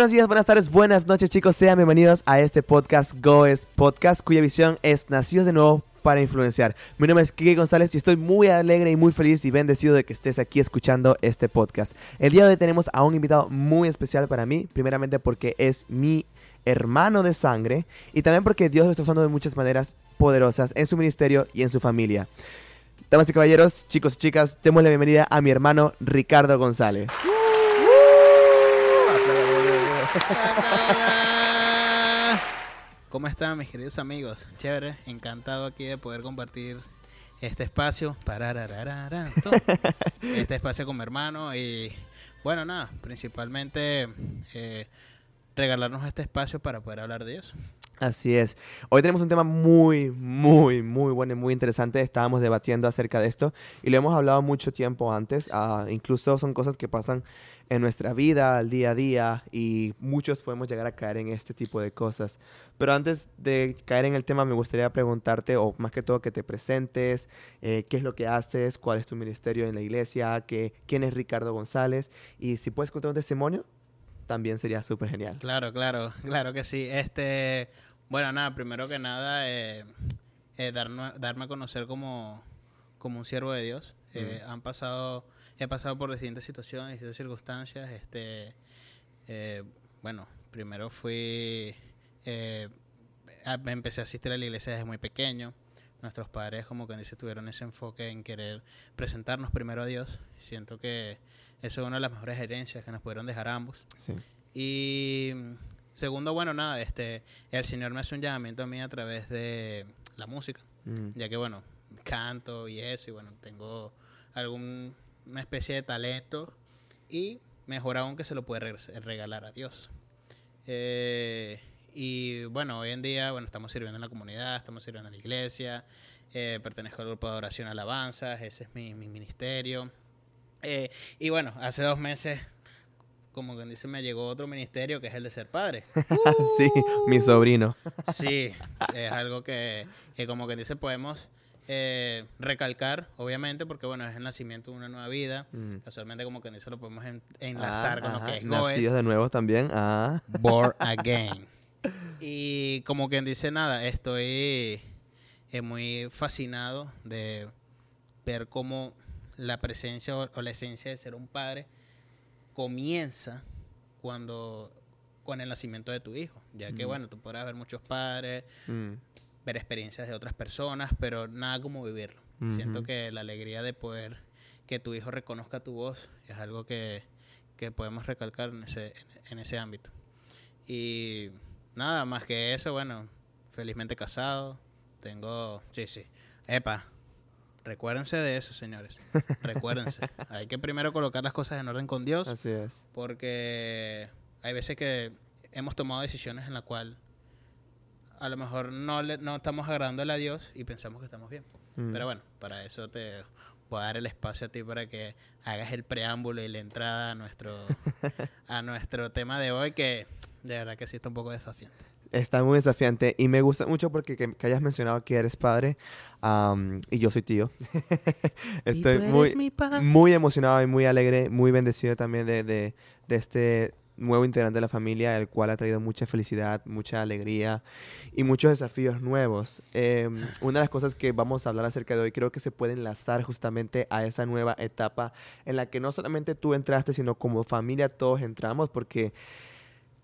Buenos días, buenas tardes, buenas noches chicos, sean bienvenidos a este podcast Goes Podcast cuya visión es Nacidos de Nuevo para influenciar. Mi nombre es Kike González y estoy muy alegre y muy feliz y bendecido de que estés aquí escuchando este podcast. El día de hoy tenemos a un invitado muy especial para mí, primeramente porque es mi hermano de sangre y también porque Dios lo está usando de muchas maneras poderosas en su ministerio y en su familia. Damas y caballeros, chicos y chicas, demos la bienvenida a mi hermano Ricardo González. ¿Cómo están mis queridos amigos? Chévere, encantado aquí de poder compartir este espacio, este espacio con mi hermano y bueno, nada, principalmente eh, regalarnos este espacio para poder hablar de eso. Así es. Hoy tenemos un tema muy, muy, muy bueno y muy interesante. Estábamos debatiendo acerca de esto y lo hemos hablado mucho tiempo antes. Ah, incluso son cosas que pasan en nuestra vida, al día a día, y muchos podemos llegar a caer en este tipo de cosas. Pero antes de caer en el tema, me gustaría preguntarte, o más que todo, que te presentes, eh, qué es lo que haces, cuál es tu ministerio en la iglesia, que, quién es Ricardo González, y si puedes contar un testimonio, también sería súper genial. Claro, claro, claro que sí. Este, bueno, nada, primero que nada, eh, eh, darme, darme, a conocer como, como un siervo de Dios. Eh, han pasado, he pasado por distintas situaciones, distintas circunstancias. Este, bueno, primero fui, empecé a asistir a la iglesia desde muy pequeño. Nuestros padres, como que dice, tuvieron ese enfoque en querer presentarnos primero a Dios. Siento que eso es una de las mejores herencias que nos pudieron dejar ambos. Sí. Y Segundo, bueno, nada, este, el Señor me hace un llamamiento a mí a través de la música, mm. ya que, bueno, canto y eso, y bueno, tengo alguna especie de talento y mejor aún que se lo puede regalar a Dios. Eh, y bueno, hoy en día, bueno, estamos sirviendo en la comunidad, estamos sirviendo en la iglesia, eh, pertenezco al grupo de oración alabanzas, ese es mi, mi ministerio. Eh, y bueno, hace dos meses como quien dice, me llegó otro ministerio que es el de ser padre. sí, mi sobrino. sí, es algo que, como quien dice, podemos eh, recalcar, obviamente, porque bueno, es el nacimiento de una nueva vida. Mm. Casualmente, como quien dice, lo podemos enlazar ah, con lo que es Nacidos de nuevo también. Ah. Born again. Y como quien dice, nada, estoy muy fascinado de ver cómo la presencia o la esencia de ser un padre comienza cuando con el nacimiento de tu hijo, ya que bueno, tú podrás ver muchos padres, mm. ver experiencias de otras personas, pero nada como vivirlo. Siento que la alegría de poder que tu hijo reconozca tu voz es algo que, podemos recalcar en ese, en ese ámbito. Y nada, más que eso, bueno, felizmente casado, tengo, sí, sí, epa, Recuérdense de eso, señores. Recuérdense. hay que primero colocar las cosas en orden con Dios. Así es. Porque hay veces que hemos tomado decisiones en las cuales a lo mejor no, le, no estamos agradándole a Dios y pensamos que estamos bien. Mm. Pero bueno, para eso te voy a dar el espacio a ti para que hagas el preámbulo y la entrada a nuestro, a nuestro tema de hoy, que de verdad que sí está un poco desafiante. Está muy desafiante y me gusta mucho porque que, hayas mencionado que eres padre y yo soy tío. Estoy muy, muy emocionado y muy alegre, muy bendecido también de, de, de, este nuevo integrante de la familia, el cual ha traído mucha felicidad, mucha alegría y muchos desafíos nuevos. Em, una de las cosas que vamos a hablar acerca de hoy creo que se puede enlazar justamente a esa nueva etapa en la que no solamente tú entraste, sino como familia todos entramos porque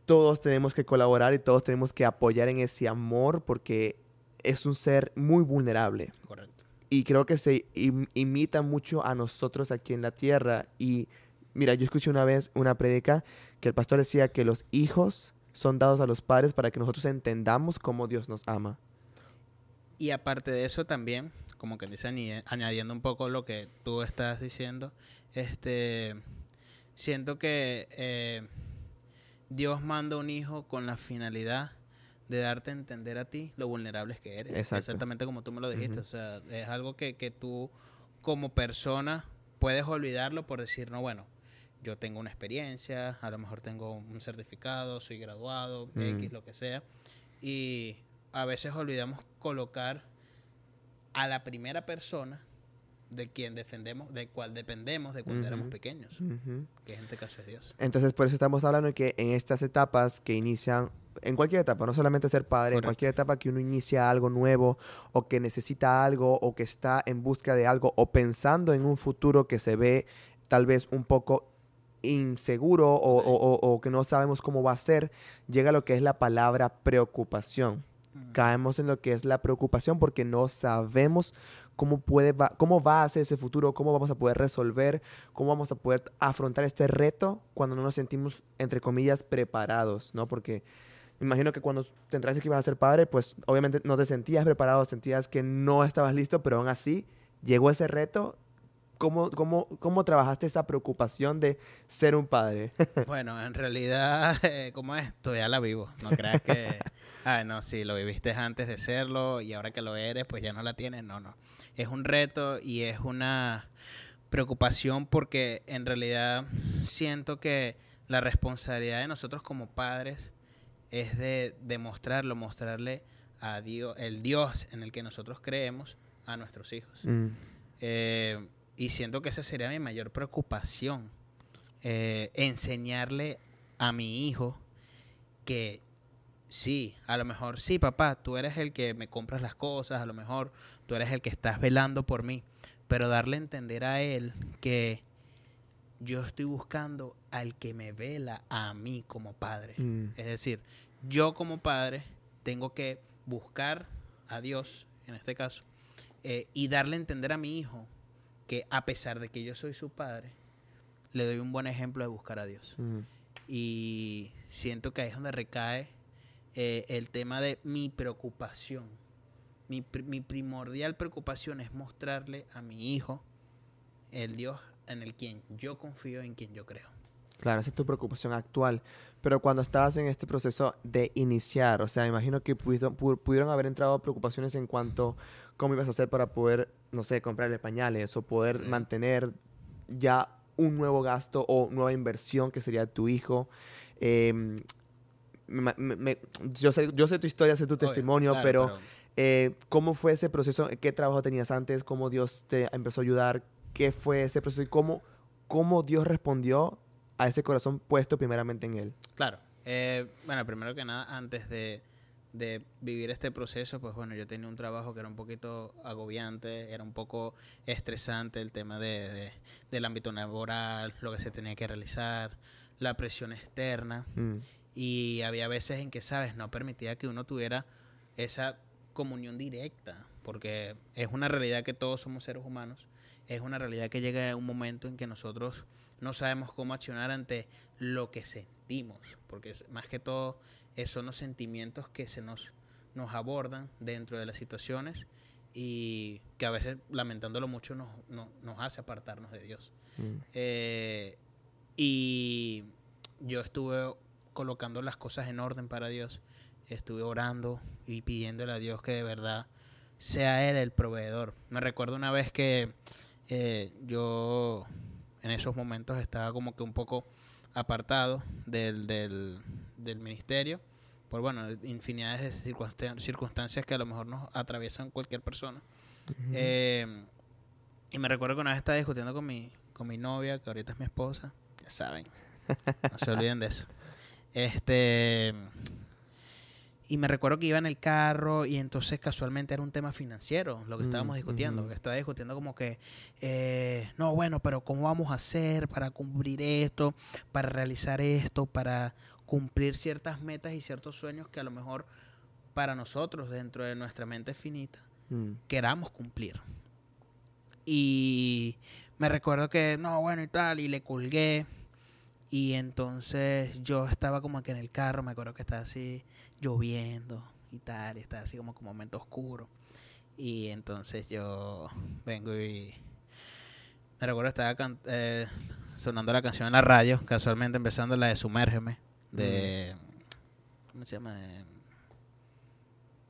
todos tenemos que colaborar y todos tenemos que apoyar en ese amor porque es un ser muy vulnerable. Correcto. Y creo que se imita mucho a nosotros aquí en la tierra. Y mira, yo escuché una vez una predica que el pastor decía que los hijos son dados a los padres para que nosotros entendamos cómo Dios nos ama. Y aparte de eso también, como que dice añadiendo un poco lo que tú estás diciendo, este siento que eh, Dios manda un hijo con la finalidad de darte a entender a ti lo vulnerables que eres. Exactamente como tú me lo dijiste. O sea, es algo que, que tú como persona puedes olvidarlo por decir, no, bueno, yo tengo una experiencia, a lo mejor tengo un certificado, soy graduado, X, lo que sea. Y a veces olvidamos colocar a la primera persona de quien defendemos, de cual dependemos de cuando éramos pequeños, que en este caso es Dios. Entonces, por eso estamos hablando de que en estas etapas que inician, en cualquier etapa, no solamente ser padre, en cualquier etapa que uno inicia algo nuevo o que necesita algo o que está en busca de algo o pensando en un futuro que se ve tal vez un poco inseguro o, o que no sabemos cómo va a ser, llega lo que es la palabra preocupación. Caemos en lo que es la preocupación porque no sabemos cómo, puede va, cómo va a ser ese futuro, cómo vamos a poder resolver, cómo vamos a poder afrontar este reto cuando no nos sentimos, entre comillas, preparados, ¿no? Porque me imagino que cuando te enteraste que ibas a ser padre, pues obviamente no te sentías preparado, sentías que no estabas listo, pero aún así llegó ese reto ¿Cómo, cómo, cómo trabajaste esa preocupación de ser un padre? bueno, en realidad, eh, como esto, ya la vivo. No creas que, ah, no, sí, lo viviste antes de serlo y ahora que lo eres, pues ya no la tienes. No, no. Es un reto y es una preocupación porque en realidad siento que la responsabilidad de nosotros como padres es de demostrarlo, mostrarle a Dios, el Dios en el que nosotros creemos, a nuestros hijos. Mm. Eh, y siento que esa sería mi mayor preocupación. Eh, enseñarle a mi hijo que sí, a lo mejor sí, papá, tú eres el que me compras las cosas, a lo mejor tú eres el que estás velando por mí, pero darle a entender a él que yo estoy buscando al que me vela a mí como padre. Mm. Es decir, yo como padre tengo que buscar a Dios, en este caso, eh, y darle a entender a mi hijo que a pesar de que yo soy su padre, le doy un buen ejemplo de buscar a Dios. Y siento que ahí es donde recae eh, el tema de mi preocupación. Mi, mi, primordial preocupación es mostrarle a mi hijo el Dios en el quien yo confío, en quien yo creo. Claro, esa es tu preocupación actual. Pero cuando estabas en este proceso de iniciar, o sea, imagino que pudieron, pudieron haber entrado preocupaciones en cuanto cómo ibas a hacer para poder, no sé, comprarle pañales o poder mantener ya un nuevo gasto o nueva inversión que sería tu hijo. Em, yo, sé, yo sé tu historia, sé tu testimonio, pero, eh, ¿cómo fue ese proceso? ¿Qué trabajo tenías antes? ¿Cómo Dios te empezó a ayudar? ¿Qué fue ese proceso y cómo, cómo Dios respondió a ese corazón puesto primeramente en Él? Claro. Eh, bueno, primero que nada, antes de de vivir este proceso, pues bueno, yo tenía un trabajo que era un poquito agobiante, era un poco estresante el tema de, del ámbito laboral, lo que se tenía que realizar, la presión externa. Mm. Y había veces en que, ¿sabes? No permitía que uno tuviera esa comunión directa, porque es una realidad que todos somos seres humanos, es una realidad que llega un momento en que nosotros no sabemos cómo accionar ante lo que sentimos, porque más que todo son los sentimientos que se nos, nos abordan dentro de las situaciones y que a veces, lamentándolo mucho, nos, nos hace apartarnos de Dios. Mm. Eh, y yo estuve colocando las cosas en orden para Dios, estuve orando y pidiéndole a Dios que de verdad sea Él el proveedor. Me recuerdo una vez que eh, yo en esos momentos estaba como que un poco apartado del, del, del ministerio por bueno, infinidades de circunstancias que a lo mejor nos atraviesan cualquier persona. Em, y me recuerdo que una vez estaba discutiendo con mi, con mi novia, que ahorita es mi esposa, ya saben, no se olviden de eso. Este y me recuerdo que iba en el carro y entonces casualmente era un tema financiero lo que mm, estábamos discutiendo. Estaba discutiendo como que, eh, no, bueno, pero ¿cómo vamos a hacer para cumplir esto, para realizar esto, para cumplir ciertas metas y ciertos sueños que a lo mejor para nosotros, dentro de nuestra mente finita, mm. queramos cumplir. Y me recuerdo que, no, bueno y tal, y le colgué. Y entonces yo estaba como que en el carro, me acuerdo que estaba así lloviendo y tal, y estaba así como un momento oscuro. Y entonces yo vengo y me recuerdo que estaba eh, sonando la canción en la radio, casualmente empezando la de Sumérgeme de... ¿Cómo se llama?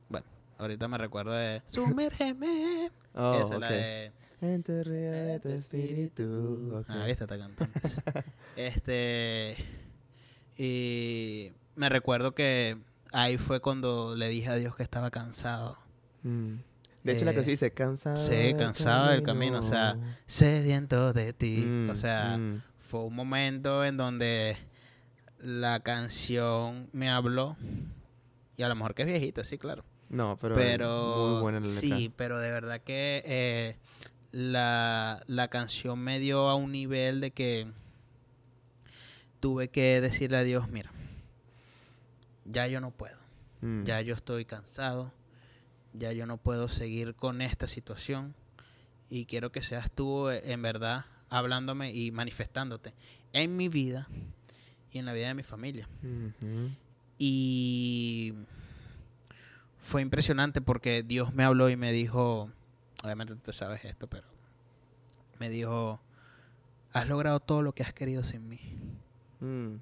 bueno, ahorita me recuerdo de... Sumérgeme. Oh, Esa es la de... Enterré tu espíritu. Ah, viste, está cantando. este... Y me recuerdo que ahí fue cuando le dije a Dios que estaba cansado. Mm. De hecho, la canción dice, cansado. Sí, cansado del camino. O sea, sediento de ti. o mm, sea, mm. fue un momento en donde la canción me habló. Y a lo mejor que es viejita, sí, claro. No, pero, muy buena la letra. Sí, pero de verdad que eh, la, la canción me dio a un nivel de que tuve que decirle a Dios, mira, ya yo no puedo. Mm. Ya yo estoy cansado. Ya yo no puedo seguir con esta situación. Y quiero que seas tú eh, en verdad hablándome y manifestándote en mi vida y en la vida de mi familia. Y fue impresionante porque Dios me habló y me dijo, obviamente tú sabes esto, pero me dijo, has logrado todo lo que has querido sin mí. Mm.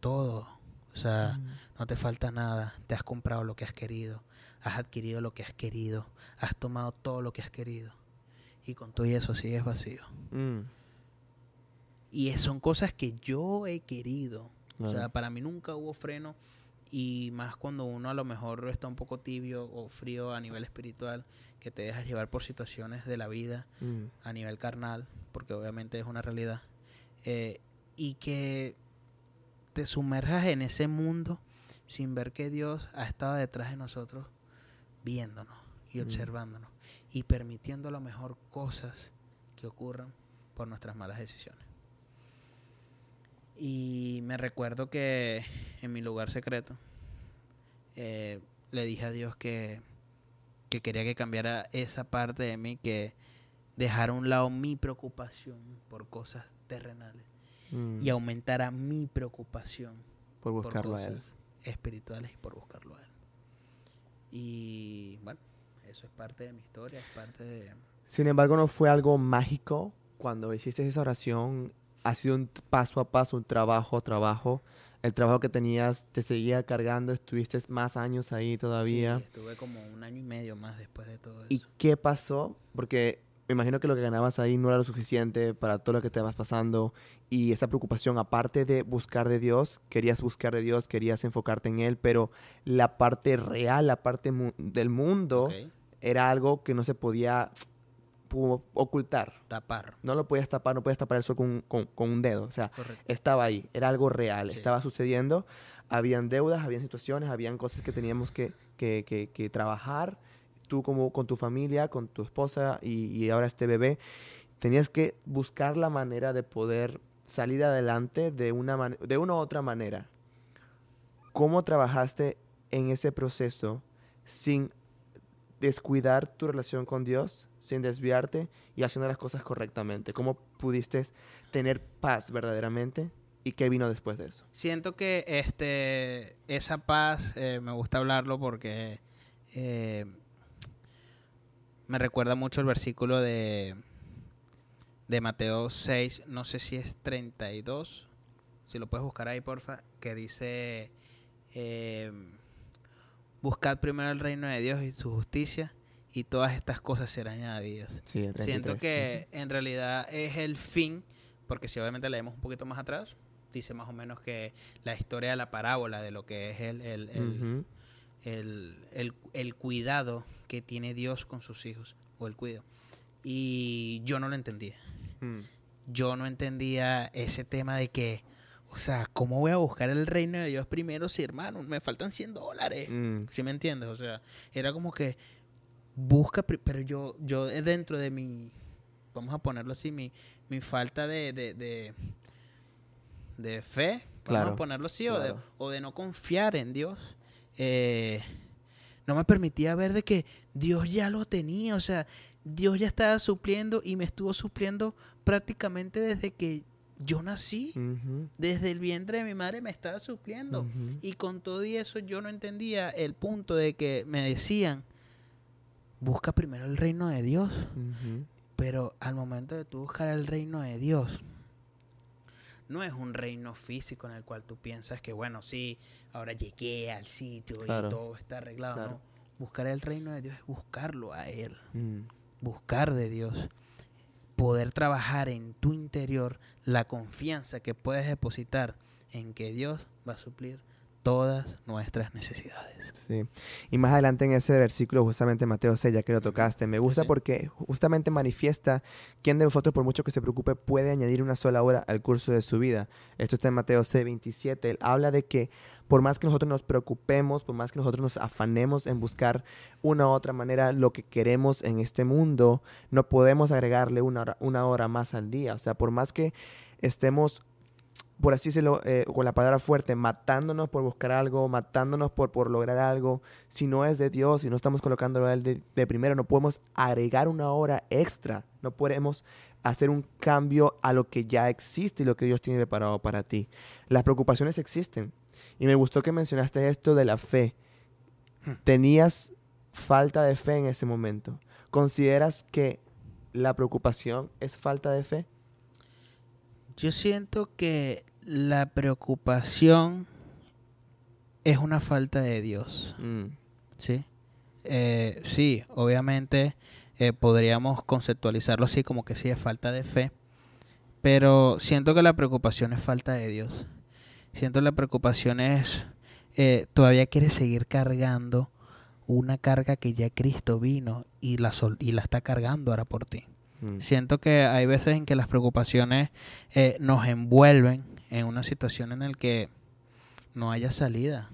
Todo. O sea, mm. no te falta nada. Te has comprado lo que has querido. Has adquirido lo que has querido. Has tomado todo lo que has querido. Y con todo eso sigues vacío. Mm. Y son cosas que yo he querido. O sea, para mí nunca hubo freno. Y más cuando uno a lo mejor está un poco tibio o frío a nivel espiritual, que te dejas llevar por situaciones de la vida a nivel carnal, porque obviamente es una realidad. Eh, y que te sumerjas en ese mundo sin ver que Dios ha estado detrás de nosotros, viéndonos y mm. observándonos y permitiendo a lo mejor cosas que ocurran por nuestras malas decisiones. Y me recuerdo que en mi lugar secreto eh, le dije a Dios que, que quería que cambiara esa parte de mí, que dejara a un lado mi preocupación por cosas terrenales Mm. y aumentara mi preocupación por buscarlo a él. espirituales y por buscarlo a él. Y bueno, eso es parte de mi historia, es parte de... Sin embargo, no fue algo mágico cuando hiciste esa oración. Ha sido un paso a paso, un trabajo a trabajo. El trabajo que tenías te seguía cargando, estuviste más años ahí todavía. Sí, estuve como un año y medio más después de todo eso. ¿Y qué pasó? Porque me imagino que lo que ganabas ahí no era lo suficiente para todo lo que te vas pasando y esa preocupación, aparte de buscar de Dios, querías buscar de Dios, querías enfocarte en Él, pero la parte real, la parte del mundo, era algo que no se podía ocultar. Tapar. No lo podías tapar, no podías tapar eso con, con, un dedo. O sea, estaba ahí, era algo real, estaba sucediendo. Habían deudas, habían situaciones, habían cosas que teníamos que, que, que, que trabajar tú como con tu familia, con tu esposa y, ahora este bebé, tenías que buscar la manera de poder salir adelante de una, de una u otra manera. ¿Cómo trabajaste en ese proceso sin descuidar tu relación con Dios, sin desviarte y haciendo las cosas correctamente? ¿Cómo pudiste tener paz verdaderamente? ¿Y qué vino después de eso? Siento que este, esa paz, eh, me gusta hablarlo porque eh, me recuerda mucho el versículo de, de Mateo 6, no sé si es 32, si lo puedes buscar ahí, porfa, que dice, eh, buscad primero el reino de Dios y su justicia y todas estas cosas serán añadidas. Siento que en realidad es el fin, porque si obviamente leemos un poquito más atrás, dice más o menos que la historia de la parábola de lo que es el, el, el, el, cuidado que tiene Dios con sus hijos, o el cuidado. Y yo no lo entendía. Mm. Yo no entendía ese tema de que, o sea, ¿cómo voy a buscar el reino de Dios primero si, hermano, me faltan 100 dólares? Mm. ¿Sí me entiendes? O sea, era como que busca, pero yo, yo dentro de mi, vamos a ponerlo así, mi, mi falta de, de, de, fe, vamos a ponerlo así, o, de, o de no confiar en Dios eh, no me permitía ver de que Dios ya lo tenía, o sea, Dios ya estaba supliendo y me estuvo supliendo prácticamente desde que yo nací, desde el vientre de mi madre me estaba supliendo. Y con todo y eso yo no entendía el punto de que me decían, busca primero el reino de Dios. Pero al momento de tú buscar el reino de Dios, no es un reino físico en el cual tú piensas que, bueno, sí, ahora llegué al sitio y todo está arreglado. No, buscar el reino de Dios es buscarlo a Él, mm. buscar de Dios, poder trabajar en tu interior la confianza que puedes depositar en que Dios va a suplir todas nuestras necesidades. Sí. Y más adelante en ese versículo, justamente Mateo 6, ya que lo tocaste, me gusta porque justamente manifiesta quién de vosotros, por mucho que se preocupe, puede añadir una sola hora al curso de su vida. Esto está en Mateo 6, 27. Él habla de que por más que nosotros nos preocupemos, por más que nosotros nos afanemos en buscar una u otra manera lo que queremos en este mundo, no podemos agregarle una hora, una hora más al día. O sea, por más que estemos por así decirlo, eh, con la palabra fuerte, matándonos por buscar algo, matándonos por, por lograr algo. Si no es de Dios, si no estamos colocándolo a Él de, primero, no podemos agregar una hora extra. No podemos hacer un cambio a lo que ya existe y lo que Dios tiene preparado para ti. Las preocupaciones existen. Y me gustó que mencionaste esto de la fe. Hmm. Tenías falta de fe en ese momento. ¿Consideras que la preocupación es falta de fe? Yo siento que la preocupación es una falta de Dios. Mm. ¿Sí? Eh, sí, obviamente eh, podríamos conceptualizarlo así como que sí es falta de fe, pero siento que la preocupación es falta de Dios. Siento que la preocupación es eh, todavía quieres seguir cargando una carga que ya Cristo vino y la, y la está cargando ahora por ti. Mm. Siento que hay veces en que las preocupaciones eh, nos envuelven en una situación en la que no haya salida.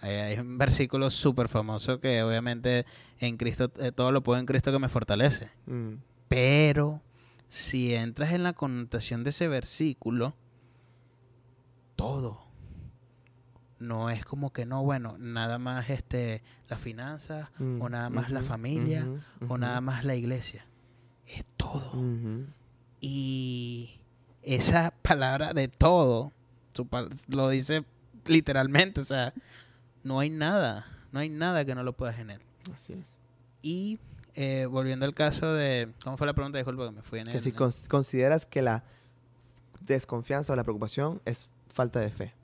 Hay, un versículo súper famoso que obviamente en Cristo, eh, todo lo puedo en Cristo que me fortalece. Mm. Pero si entras en la connotación de ese versículo, todo. No es como que no, bueno, nada más este las finanzas, o mm, nada más la familia, o nada más la iglesia es todo. Y esa palabra de todo, lo dice literalmente, o sea, no hay nada, no hay nada que no lo pueda generar. Así es. Y eh, volviendo al caso de, ¿cómo fue la pregunta? Disculpa que me fui en Que si consideras que la desconfianza o la preocupación es falta de fe.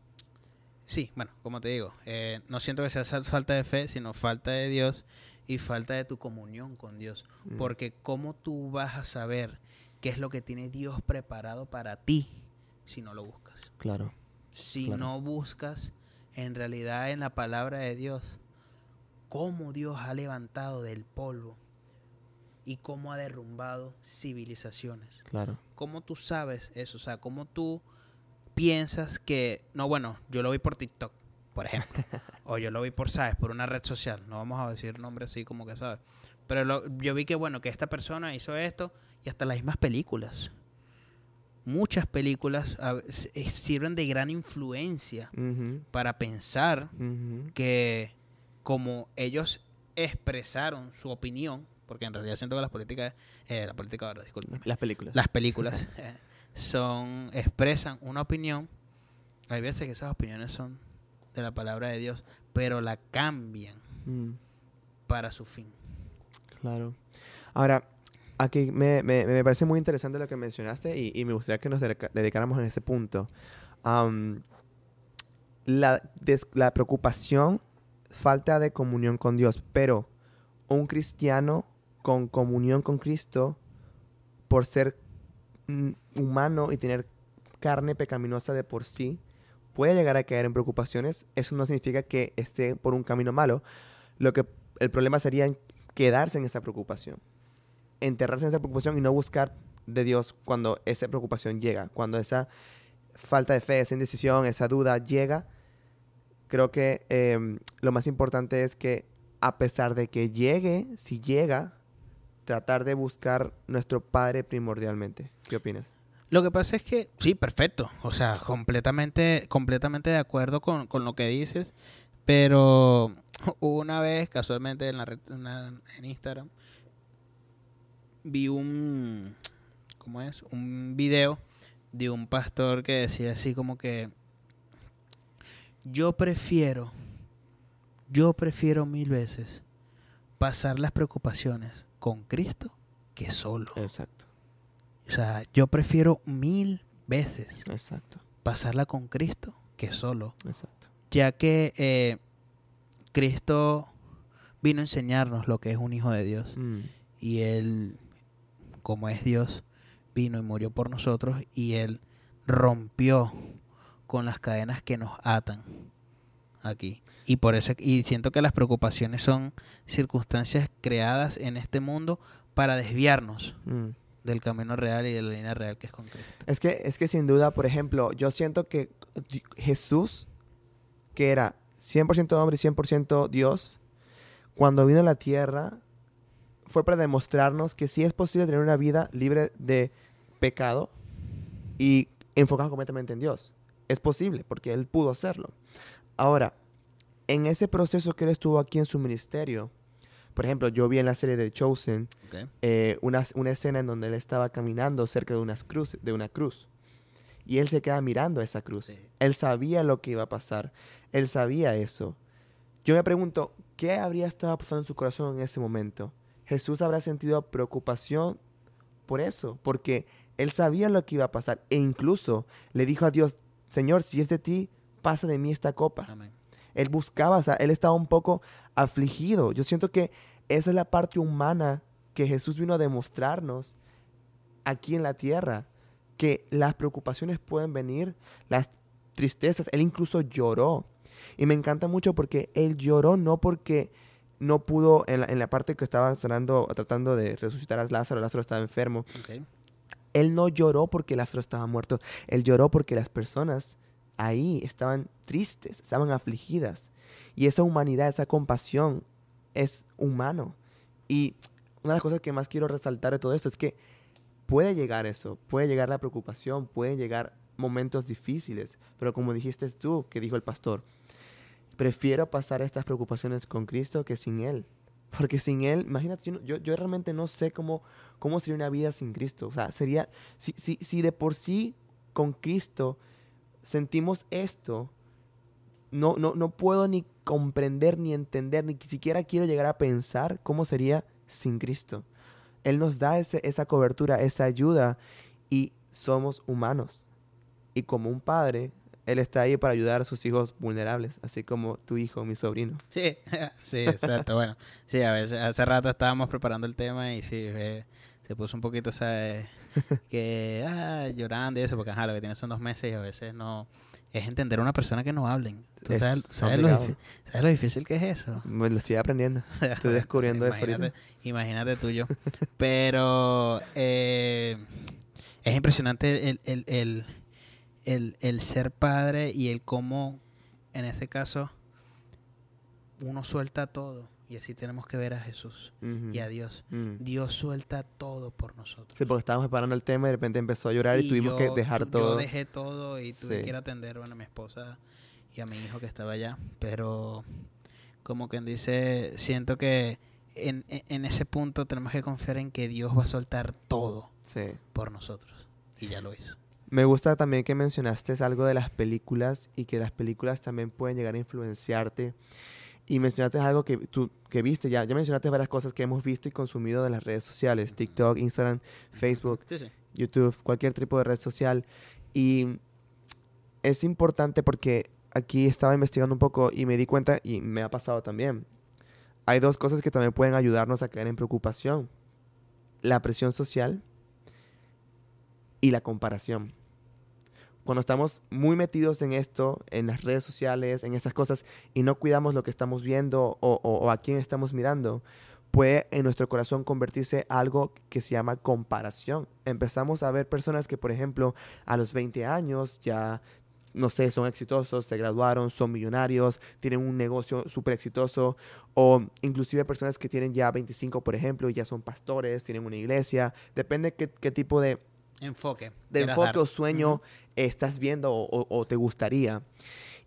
Sí, bueno, como te digo, eh, no siento que sea falta de fe, sino falta de Dios y falta de tu comunión con Dios. Mm. Porque ¿cómo tú vas a saber qué es lo que tiene Dios preparado para ti si no lo buscas? Claro. Si no buscas en realidad en la palabra de Dios cómo Dios ha levantado del polvo y cómo ha derrumbado civilizaciones. Claro. ¿Cómo tú sabes eso? O sea, ¿cómo tú piensas que, no, bueno, yo lo vi por TikTok, por ejemplo. o yo lo vi por, ¿sabes? Por una red social. No vamos a decir nombre así como que, ¿sabes? Pero yo vi que, bueno, que esta persona hizo esto y hasta las mismas películas. Muchas películas eh, sirven de gran influencia para pensar que como ellos expresaron su opinión, porque en realidad siento que las políticas, eh, la política, ahora, disculpen. Las películas. Las películas eh, son, expresan una opinión. Hay veces que esas opiniones son de la palabra de Dios, pero la cambian mm. para su fin. Claro. Ahora, aquí me, me, parece muy interesante lo que mencionaste y, me gustaría que nos dedicáramos en ese punto. la, la preocupación, falta de comunión con Dios, pero un cristiano con comunión con Cristo, por ser mm, humano y tener carne pecaminosa de por sí, puede llegar a caer en preocupaciones, eso no significa que esté por un camino malo. Lo que el problema sería quedarse en esa preocupación, enterrarse en esa preocupación y no buscar de Dios cuando esa preocupación llega, cuando esa falta de fe, esa indecisión, esa duda llega. Creo que em, lo más importante es que a pesar de que llegue, si llega, tratar de buscar nuestro Padre primordialmente. ¿Qué opinas? Lo que pasa es que, sí, perfecto. O sea, completamente, completamente de acuerdo con, lo que dices. Pero una vez, casualmente en, la red, en Instagram, vi un, ¿cómo es? Un video de un pastor que decía así como que yo prefiero, yo prefiero mil veces pasar las preocupaciones con Cristo que solo. Exacto. O sea, yo prefiero mil veces Exacto. pasarla con Cristo que solo. Exacto. Ya que eh, Cristo vino a enseñarnos lo que es un hijo de Dios. Mm. Y Él, como es Dios, vino y murió por nosotros y Él rompió con las cadenas que nos atan. aquí. Y por eso y siento que las preocupaciones son circunstancias creadas en este mundo para desviarnos mm. Del camino real y de la línea real que es con Es que es que sin duda, por ejemplo, yo siento que Jesús que era 100% hombre y 100% Dios, cuando vino a la tierra fue para demostrarnos que sí es posible tener una vida libre de pecado y enfocado completamente en Dios. Es posible, porque Él pudo hacerlo. Ahora, en ese proceso que Él estuvo aquí en su ministerio, por ejemplo, yo vi en la serie de Chosen eh, una, escena en donde Él estaba caminando cerca de, unas cruz, de una cruz. Y Él se queda mirando esa cruz. Él sabía lo que iba a pasar. Él sabía eso. Yo me pregunto, ¿qué habría estado pasando en su corazón en ese momento? Jesús habrá sentido preocupación por eso, porque él sabía lo que iba a pasar e incluso le dijo a Dios, Señor, si es de ti, pasa de mí esta copa. Él buscaba, o sea, él estaba un poco afligido. Yo siento que esa es la parte humana que Jesús vino a demostrarnos aquí en la tierra, que las preocupaciones pueden venir, las tristezas, él incluso lloró. Y me encanta mucho porque él lloró no porque no pudo, en la, en la parte que estaba sonando, tratando de resucitar a Lázaro, Lázaro estaba enfermo. Él no lloró porque Lázaro estaba muerto, él lloró porque las personas ahí estaban tristes, estaban afligidas. Y esa humanidad, esa compasión es humano. Y una de las cosas que más quiero resaltar de todo esto es que puede llegar eso, puede llegar la preocupación, puede llegar momentos difíciles, pero como dijiste tú, que dijo el pastor, prefiero pasar estas preocupaciones con Cristo que sin Él. Porque sin Él, imagínate, yo, yo, realmente no sé cómo, cómo sería una vida sin Cristo. O sea, sería, si, si, si de por sí con Cristo sentimos esto, no, no, no puedo ni comprender ni entender, ni siquiera quiero llegar a pensar cómo sería sin Cristo. Él nos da ese, esa cobertura, esa ayuda y somos humanos. Y como un padre, él está ahí para ayudar a sus hijos vulnerables, así como tu hijo, mi sobrino. Sí, sí, exacto. bueno, sí, a veces, hace rato estábamos preparando el tema y sí, se puso un poquito, ¿sabes? que, ah, llorando y eso, porque ajá, lo que tiene son dos meses y a veces no, es entender a una persona que no hablen. ¿Tú sabes, lo, difícil que es eso? lo estoy aprendiendo. Estoy descubriendo eso ahorita. Imagínate tú yo. Pero eh, es impresionante el, el, el el, el ser padre y el cómo, en ese caso, uno suelta todo. Y así tenemos que ver a Jesús y a Dios. Mm. Dios suelta todo por nosotros. Sí, porque estábamos preparando el tema y de repente empezó a llorar y, tuvimos que dejar todo. Yo dejé todo y tuve que ir a atender bueno, a mi esposa y a mi hijo que estaba allá. Pero, como quien dice, siento que en, en, ese punto tenemos que confiar en que Dios va a soltar todo por nosotros. Y ya lo hizo. Me gusta también que mencionaste algo de las películas y que las películas también pueden llegar a influenciarte. Y mencionaste algo que tú que viste ya. Ya mencionaste varias cosas que hemos visto y consumido de las redes sociales: TikTok, Instagram, Facebook, YouTube, cualquier tipo de red social. Y es importante porque aquí estaba investigando un poco y me di cuenta, y me ha pasado también. Hay dos cosas que también pueden ayudarnos a caer en preocupación: la presión social y la comparación. Cuando estamos muy metidos en esto, en las redes sociales, en esas cosas, y no cuidamos lo que estamos viendo o, a quién estamos mirando, puede en nuestro corazón convertirse algo que se llama comparación. Empezamos a ver personas que, por ejemplo, a los 20 años ya, no sé, son exitosos, se graduaron, son millonarios, tienen un negocio súper exitoso, o inclusive personas que tienen ya 25, por ejemplo, y ya son pastores, tienen una iglesia, depende qué, qué tipo de enfoque. De enfoque o sueño estás viendo o, te gustaría.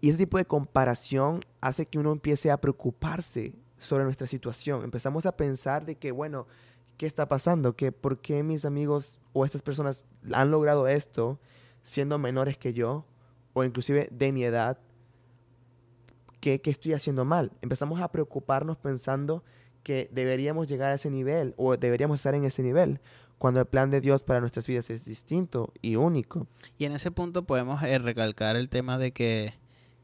Y ese tipo de comparación hace que uno empiece a preocuparse sobre nuestra situación. Empezamos a pensar de que, bueno, ¿qué está pasando? ¿Que ¿Por qué mis amigos o estas personas han logrado esto siendo menores que yo? O inclusive de mi edad. ¿Qué, qué estoy haciendo mal? Empezamos a preocuparnos pensando que deberíamos llegar a ese nivel o deberíamos estar en ese nivel cuando el plan de Dios para nuestras vidas es distinto y único. Y en ese punto podemos eh, recalcar el tema de que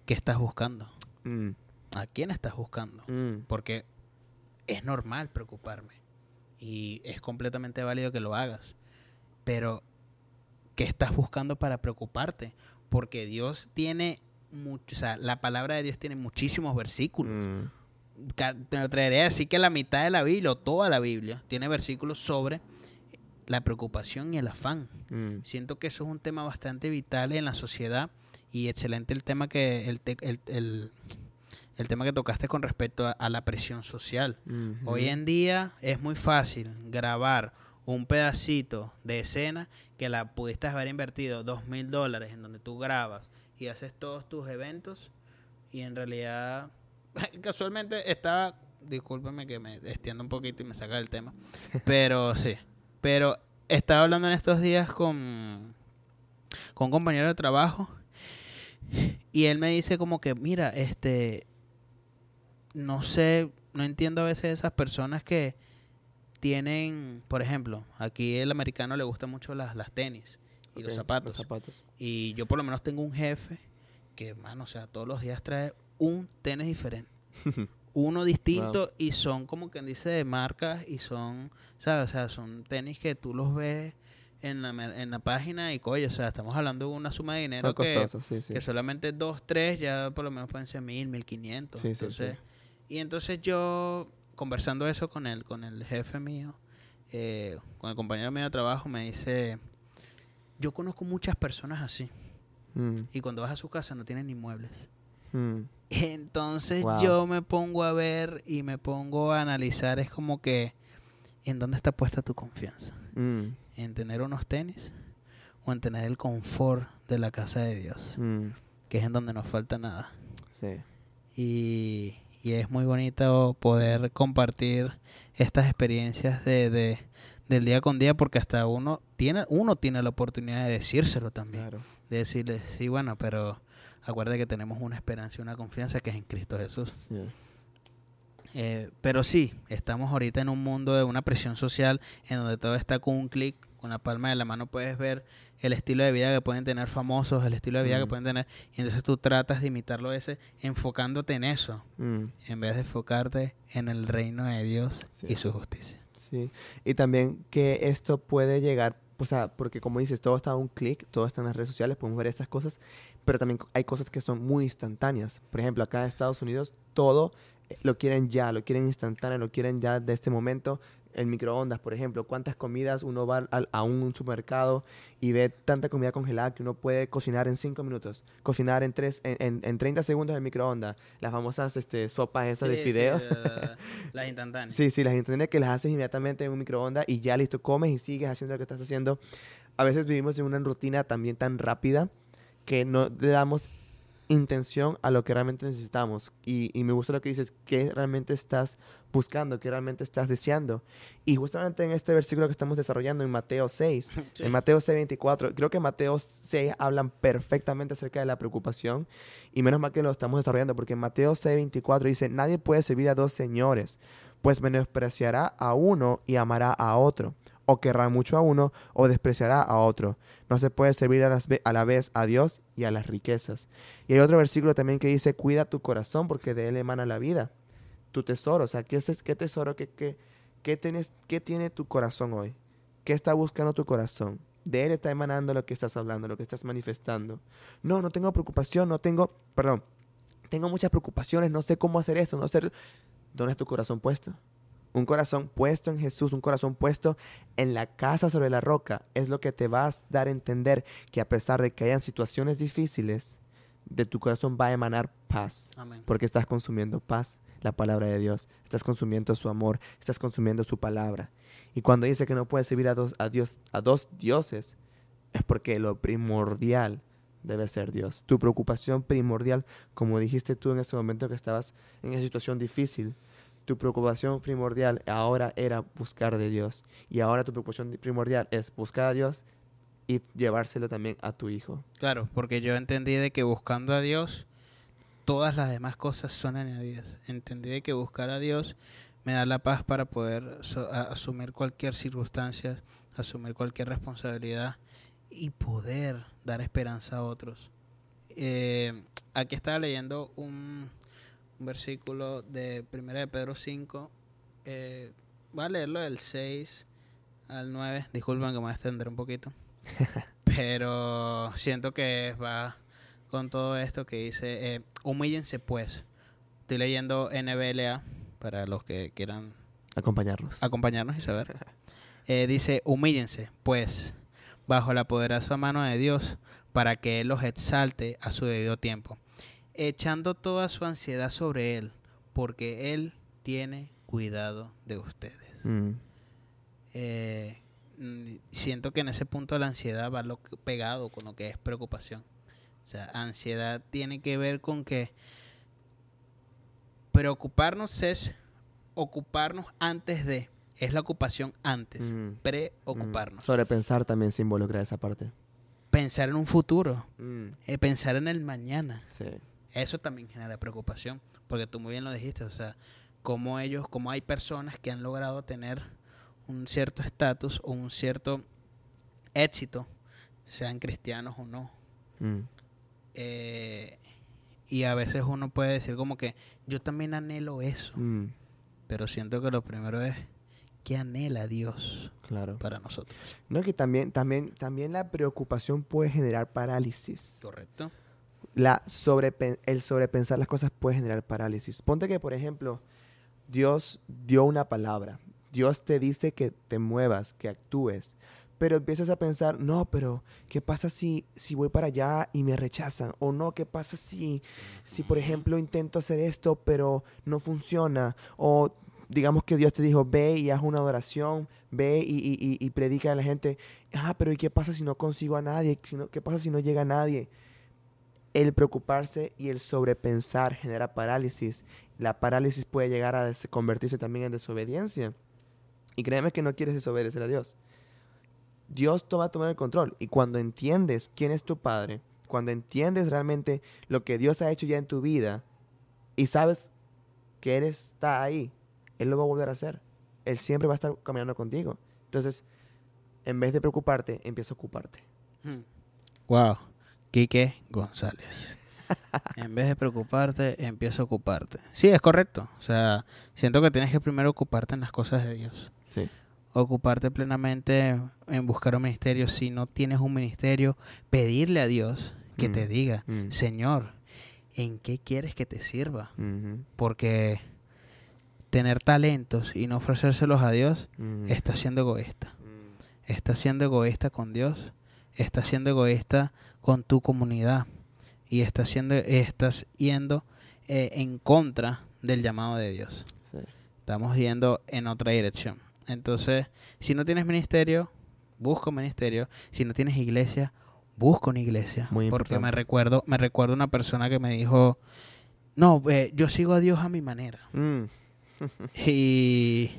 ¿qué estás buscando? Mm. ¿A quién estás buscando? Mm. Porque es normal preocuparme y es completamente válido que lo hagas. Pero ¿qué estás buscando para preocuparte? Porque Dios tiene mucho, o sea, la palabra de Dios tiene muchísimos versículos. Mm. Te atrevería a decir que la mitad de la Biblia, o toda la Biblia, tiene versículos sobre la preocupación y el afán. Mm. Siento que eso es un tema bastante vital en la sociedad y excelente el tema que el, el, el, tema que tocaste con respecto a, la presión social. Hoy en día es muy fácil grabar un pedacito de escena que la pudiste haber invertido dos mil dólares en donde tú grabas y haces todos tus eventos y en realidad casualmente estaba discúlpeme que me extienda un poquito y me saca del tema pero sí pero estaba hablando en estos días con con un compañero de trabajo y él me dice como que mira este no sé no entiendo a veces esas personas que tienen, por ejemplo, aquí el americano le gusta mucho las, las tenis y los, zapatos. zapatos. Y yo por lo menos tengo un jefe que, mano, o sea, todos los días trae un tenis diferente. Uno distinto y son como quien dice de marcas y son, ¿sabes? O sea, son tenis que tú los ves en la, en la página y coño, o sea, estamos hablando de una suma de dinero que, que solamente dos, tres ya por lo menos pueden ser mil, mil quinientos. entonces, y entonces yo conversando eso con él, con el jefe mío, eh, con el compañero mío de trabajo, me dice, yo conozco muchas personas así. Mm. Y cuando vas a su casa no tienen ni muebles. Mm. Entonces yo me pongo a ver y me pongo a analizar, es como que, ¿en dónde está puesta tu confianza? Mm. ¿En tener unos tenis o en tener el confort de la casa de Dios? Que es en donde no falta nada. Sí. Y y es muy bonito poder compartir estas experiencias de, de, del día con día porque hasta uno tiene uno tiene la oportunidad de decírselo también de decirle sí bueno pero acuérdate que tenemos una esperanza y una confianza que es en Cristo Jesús eh, pero sí estamos ahorita en un mundo de una presión social en donde todo está con un clic con la palma de la mano puedes ver el estilo de vida que pueden tener famosos, el estilo de vida que mm. pueden tener, y entonces tú tratas de imitarlo ese enfocándote en eso, mm. en vez de enfocarte en el reino de Dios y su justicia. Sí, y también que esto puede llegar, o sea, porque como dices, todo está a un clic, todo está en las redes sociales, podemos ver estas cosas, pero también hay cosas que son muy instantáneas. Por ejemplo, acá en Estados Unidos todo eh, lo quieren ya, lo quieren instantáneo, lo quieren ya de este momento el microondas, por ejemplo, cuántas comidas uno va a, un supermercado y ve tanta comida congelada que uno puede cocinar en 5 minutos, cocinar en, tres, en, en, 30 segundos en el microondas, las famosas este, sopas esas de fideos. Sí, las instantáneas. sí, sí, las instantáneas que las haces inmediatamente en un microondas y ya listo, comes y sigues haciendo lo que estás haciendo. A veces vivimos en una rutina también tan rápida que no le damos intención a lo que realmente necesitamos. Y, y, me gusta lo que dices, qué realmente estás buscando, qué realmente estás deseando. Y justamente en este versículo que estamos desarrollando en Mateo 6, en Mateo 6, 24, creo que Mateo 6 hablan perfectamente acerca de la preocupación. Y menos mal que lo estamos desarrollando, porque en Mateo 6, 24 dice, nadie puede servir a dos señores, pues menospreciará a uno y amará a otro o querrá mucho a uno o despreciará a otro. No se puede servir a, la vez a Dios y a las riquezas. Y hay otro versículo también que dice, cuida tu corazón porque de él emana la vida. Tu tesoro, o sea, ¿qué, es, qué tesoro, qué, qué, qué, tienes, qué tiene tu corazón hoy? ¿Qué está buscando tu corazón? De él está emanando lo que estás hablando, lo que estás manifestando. No, no tengo preocupación, no tengo, perdón, tengo muchas preocupaciones, no sé cómo hacer eso, no sé... ¿Dónde es tu corazón puesto? Un corazón puesto en Jesús, un corazón puesto en la casa sobre la roca, es lo que te va a dar a entender que a pesar de que hayan situaciones difíciles, de tu corazón va a emanar paz. Porque estás consumiendo paz, la palabra de Dios. Estás consumiendo su amor, estás consumiendo su palabra. Y cuando dice que no puedes servir a dos, a Dios, a dos dioses, es porque lo primordial debe ser Dios. Tu preocupación primordial, como dijiste tú en ese momento que estabas en esa situación difícil, tu preocupación primordial ahora era buscar de Dios. Y ahora tu preocupación primordial es buscar a Dios y llevárselo también a tu hijo. Claro, porque yo entendí de que buscando a Dios, todas las demás cosas son añadidas. Entendí de que buscar a Dios me da la paz para poder asumir cualquier circunstancia, asumir cualquier responsabilidad y poder dar esperanza a otros. Eh, aquí estaba leyendo un, un versículo de 1 de Pedro 5. Eh, voy a leerlo del 6 al 9. Disculpen que me voy a extender un poquito. pero siento que va con todo esto que dice, eh, humíllense pues. Estoy leyendo NBLA para los que quieran acompañarnos. Acompañarnos y saber. Eh, dice, humíllense pues bajo la poderosa mano de Dios para que Él los exalte a su debido tiempo, echando toda su ansiedad sobre Él, porque Él tiene cuidado de ustedes. Mm. Eh, mm, siento que en ese punto la ansiedad va lo pegado con lo que es preocupación. O sea, ansiedad tiene que ver con que preocuparnos es ocuparnos antes de. Es la ocupación antes, mm. preocuparnos. Mm. Sobrepensar también se involucra esa parte. Pensar en un futuro, mm. eh, pensar en el mañana. Sí. Eso también genera preocupación, porque tú muy bien lo dijiste, o sea, como ellos, como hay personas que han logrado tener un cierto estatus o un cierto éxito, sean cristianos o no. Eh, y a veces uno puede decir como que yo también anhelo eso. Pero siento que lo primero es que anhela Dios claro. para nosotros. No, que también, también, también la preocupación puede generar parálisis. Correcto. La el sobrepensar las cosas puede generar parálisis. Ponte que, por ejemplo, Dios dio una palabra. Dios te dice que te muevas, que actúes. Pero empiezas a pensar, no, pero ¿qué pasa si, si voy para allá y me rechazan? O no, ¿qué pasa si, si, por ejemplo, intento hacer esto, pero no funciona? O digamos que Dios te dijo, ve y haz una adoración, ve y, y, predica a la gente. Ah, pero ¿y qué pasa si no consigo a nadie? ¿Qué pasa si no llega a nadie? El preocuparse y el sobrepensar genera parálisis. La parálisis puede llegar a convertirse también en desobediencia. Y créeme que no quieres desobedecer a Dios. Dios toma, tomar el control. Y cuando entiendes quién es tu Padre, cuando entiendes realmente lo que Dios ha hecho ya en tu vida y sabes que Él está ahí, Él lo va a volver a hacer. Él siempre va a estar caminando contigo. Entonces, en vez de preocuparte, empieza a ocuparte. Wow. Quique González. en vez de preocuparte, empieza a ocuparte. Sí, es correcto. O sea, siento que tienes que primero ocuparte en las cosas de Dios. Sí ocuparte plenamente en buscar un ministerio. Si no tienes un ministerio, pedirle a Dios que te mm, diga, mm. Señor, ¿en qué quieres que te sirva? Porque tener talentos y no ofrecérselos a Dios está siendo egoísta. Mm. Está siendo egoísta con Dios, está siendo egoísta con tu comunidad y está siendo, estás yendo eh, en contra del llamado de Dios. Estamos yendo en otra dirección. Entonces, si no tienes ministerio, busca un ministerio. Si no tienes iglesia, busca una iglesia. Muy porque me recuerdo, me recuerdo una persona que me dijo, no, eh, yo sigo a Dios a mi manera. Mm. y,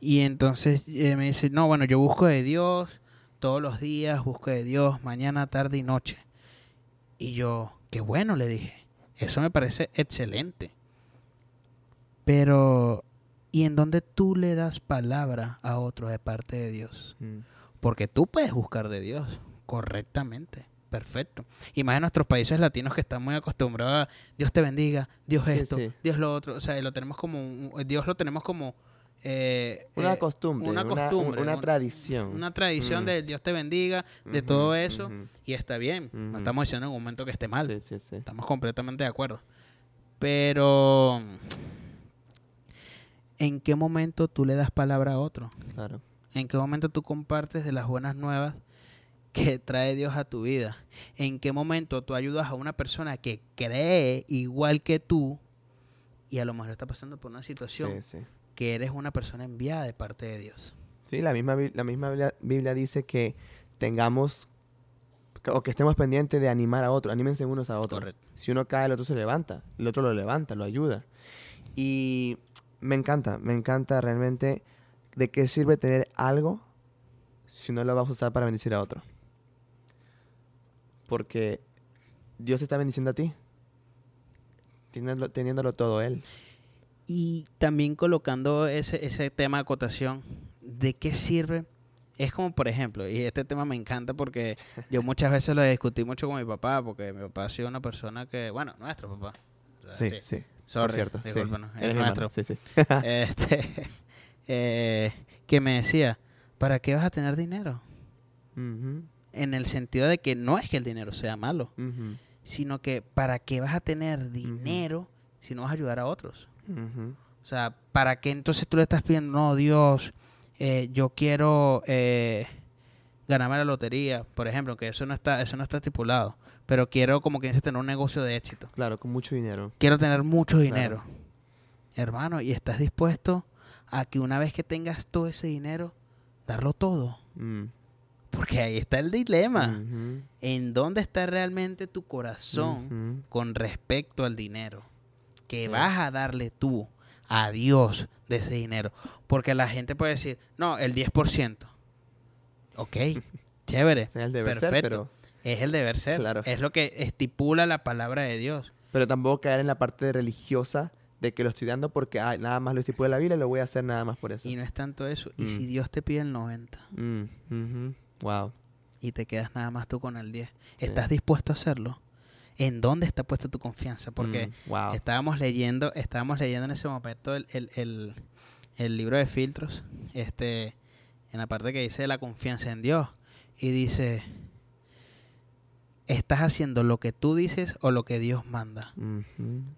y entonces eh, me dice, no, bueno, yo busco de Dios todos los días, busco de Dios mañana, tarde y noche. Y yo, qué bueno, le dije, eso me parece excelente. Pero y en donde tú le das palabra a otro de parte de Dios. Mm. Porque tú puedes buscar de Dios correctamente. Perfecto. Y más en nuestros países latinos que están muy acostumbrados a Dios te bendiga, Dios esto, Dios lo otro. O sea, lo tenemos como, Dios lo tenemos como... Eh, una, eh, costumbre, una costumbre, una, tradición. Una tradición mm. de Dios te bendiga, de todo eso. Y está bien. No estamos diciendo en un momento que esté mal. Estamos completamente de acuerdo. Pero ¿en qué momento tú le das palabra a otro? Claro. ¿En qué momento tú compartes de las buenas nuevas que trae Dios a tu vida? ¿En qué momento tú ayudas a una persona que cree igual que tú y a lo mejor está pasando por una situación que eres una persona enviada de parte de Dios? Sí, la misma, la misma Biblia, dice que tengamos o que estemos pendientes de animar a otro, anímense unos a otros. Si uno cae, el otro se levanta, el otro lo levanta, lo ayuda. Y me encanta, me encanta realmente de qué sirve tener algo si no lo vas a usar para bendecir a otro. Porque Dios está bendiciendo a ti, teniéndolo, teniéndolo todo Él. Y también colocando ese, ese tema de acotación, ¿de qué sirve? Es como, por ejemplo, y este tema me encanta porque yo muchas veces lo discutí mucho con mi papá, porque mi papá ha sido una persona que, bueno, nuestro papá. sí, sí. Sorry, cierto. es nuestro. Sí, sí. este, eh, que me decía, ¿para qué vas a tener dinero? En el sentido de que no es que el dinero sea malo, sino que para qué vas a tener dinero si no vas a ayudar a otros. O sea, ¿para qué entonces tú le estás pidiendo, no, Dios, eh, yo quiero eh, ganarme la lotería, por ejemplo, que eso no está, eso no está estipulado, pero quiero como que dice tener un negocio de éxito. Claro, con mucho dinero. Quiero tener mucho dinero. Hermano, y estás dispuesto a que una vez que tengas todo ese dinero, darlo todo. Mm. Porque ahí está el dilema. ¿En dónde está realmente tu corazón con respecto al dinero? Que vas a darle tú a Dios de ese dinero. Porque la gente puede decir, no, el 10%. Ok, chévere. Es el deber perfecto. Ser, pero... Es el deber ser. Es lo que estipula la palabra de Dios. Pero tampoco caer en la parte religiosa de que lo estoy dando porque nada más lo estipula la Biblia y lo voy a hacer nada más por eso. Y no es tanto eso. ¿Y si mm. Dios te pide el 90? Mm, wow. Y te quedas nada más tú con el 10. ¿Estás dispuesto a hacerlo? ¿En dónde está puesta tu confianza? Porque mm, estábamos leyendo, estábamos leyendo en ese momento el, el, el, libro de filtros, este, en la parte que dice la confianza en Dios. Y dice, ¿estás haciendo lo que tú dices o lo que Dios manda?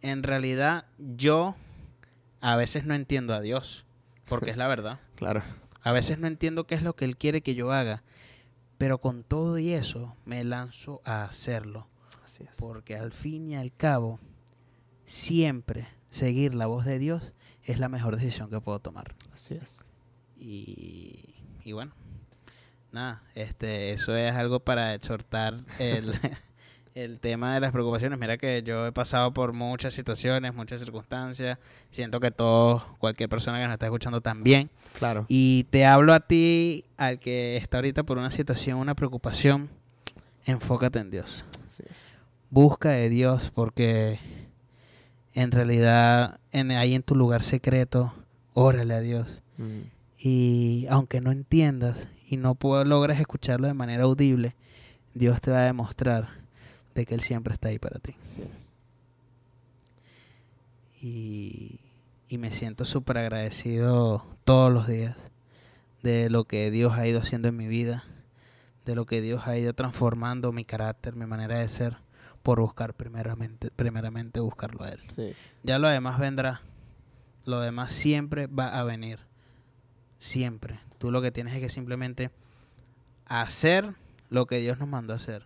En realidad, yo a veces no entiendo a Dios, porque es la verdad. claro. A veces no entiendo qué es lo que Él quiere que yo haga, pero con todo y eso me lanzo a hacerlo. Así es. Porque al fin y al cabo, siempre seguir la voz de Dios es la mejor decisión que puedo tomar. Así es. Y, y bueno, nada, este, eso es algo para exhortar el, el tema de las preocupaciones. Mira que yo he pasado por muchas situaciones, muchas circunstancias. Siento que todo, cualquier persona que nos está escuchando también. Claro. Y te hablo a ti, al que está ahorita por una situación, una preocupación. Enfócate en Dios. Así es. Busca de Dios porque en realidad en, ahí en tu lugar secreto, órale a Dios. Mm. Y aunque no entiendas y no puedo, logres escucharlo de manera audible, Dios te va a demostrar de que Él siempre está ahí para ti. Y, y me siento súper agradecido todos los días de lo que Dios ha ido haciendo en mi vida, de lo que Dios ha ido transformando mi carácter, mi manera de ser, por buscar primeramente, primeramente buscarlo a Él. Ya lo demás vendrá, lo demás siempre va a venir, siempre. Tú lo que tienes es que simplemente hacer lo que Dios nos mandó a hacer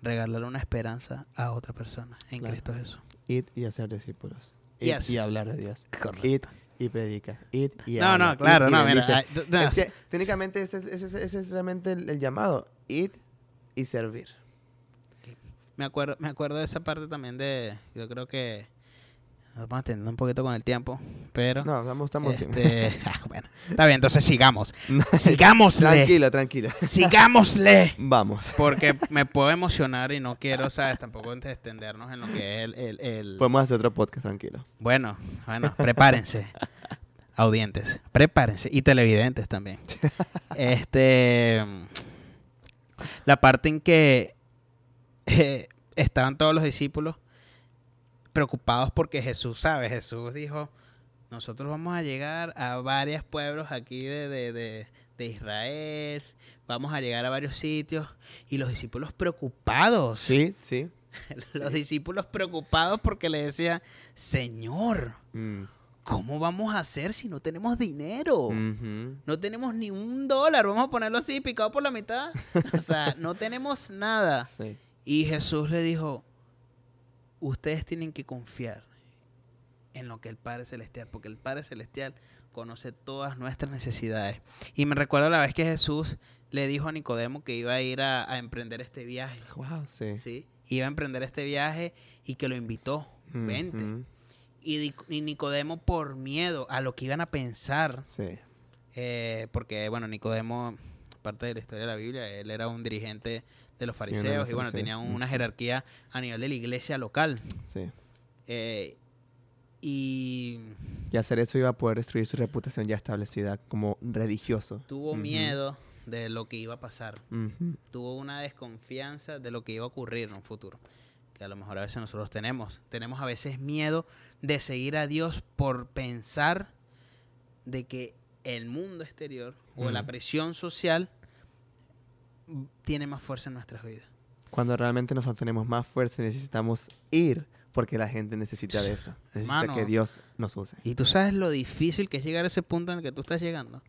regalar una esperanza a otra persona en Cristo Jesús. Id y hacer discípulos. Id y hablar de Dios. Correcto. Y predica. Id y No, no, claro, no, mira. es que técnicamente ese, es realmente el, llamado. Id y servir. Me acuerdo, me acuerdo de esa parte también de, yo creo que nos vamos teniendo un poquito con el tiempo, pero... No, estamos, estamos este, ah, bueno, está bien, entonces sigamos. Sigámosle. Tranquilo, tranquilo. Sigámosle. Vamos. Porque me puedo emocionar y no quiero, ¿sabes? Tampoco extendernos en lo que es el, el, Podemos hacer otro podcast, tranquilo. Bueno, bueno, prepárense. Audientes, prepárense. Y televidentes también. este... La parte en que eh, estaban todos los discípulos preocupados porque Jesús sabe, Jesús dijo, nosotros vamos a llegar a varios pueblos aquí de, de, de, Israel, vamos a llegar a varios sitios y los discípulos preocupados. Sí, sí. los discípulos preocupados porque le decía, Señor, mm. ¿cómo vamos a hacer si no tenemos dinero? No tenemos ni un dólar, vamos a ponerlo así, picado por la mitad. o sea, no tenemos nada. Y Jesús le dijo, ustedes tienen que confiar en lo que el Padre Celestial, porque el Padre Celestial conoce todas nuestras necesidades. Y me recuerdo la vez que Jesús le dijo a Nicodemo que iba a ir a, emprender este viaje. Wow, sí. sí. Iba a emprender este viaje y que lo invitó. Vente. y, Nicodemo por miedo a lo que iban a pensar. Sí. Eh, porque, bueno, Nicodemo, parte de la historia de la Biblia, él era un dirigente de los fariseos y bueno, tenía una jerarquía a nivel de la iglesia local. Sí. Eh, y... Y hacer eso iba a poder destruir su reputación ya establecida como religioso. Tuvo miedo de lo que iba a pasar. Tuvo una desconfianza de lo que iba a ocurrir en un futuro. Que a lo mejor a veces nosotros tenemos. Tenemos a veces miedo de seguir a Dios por pensar de que el mundo exterior o la presión social tiene más fuerza en nuestras vidas. Cuando realmente nosotros tenemos más fuerza y necesitamos ir porque la gente necesita de eso. Necesita que Dios nos use. Y tú sabes lo difícil que es llegar a ese punto en el que tú estás llegando.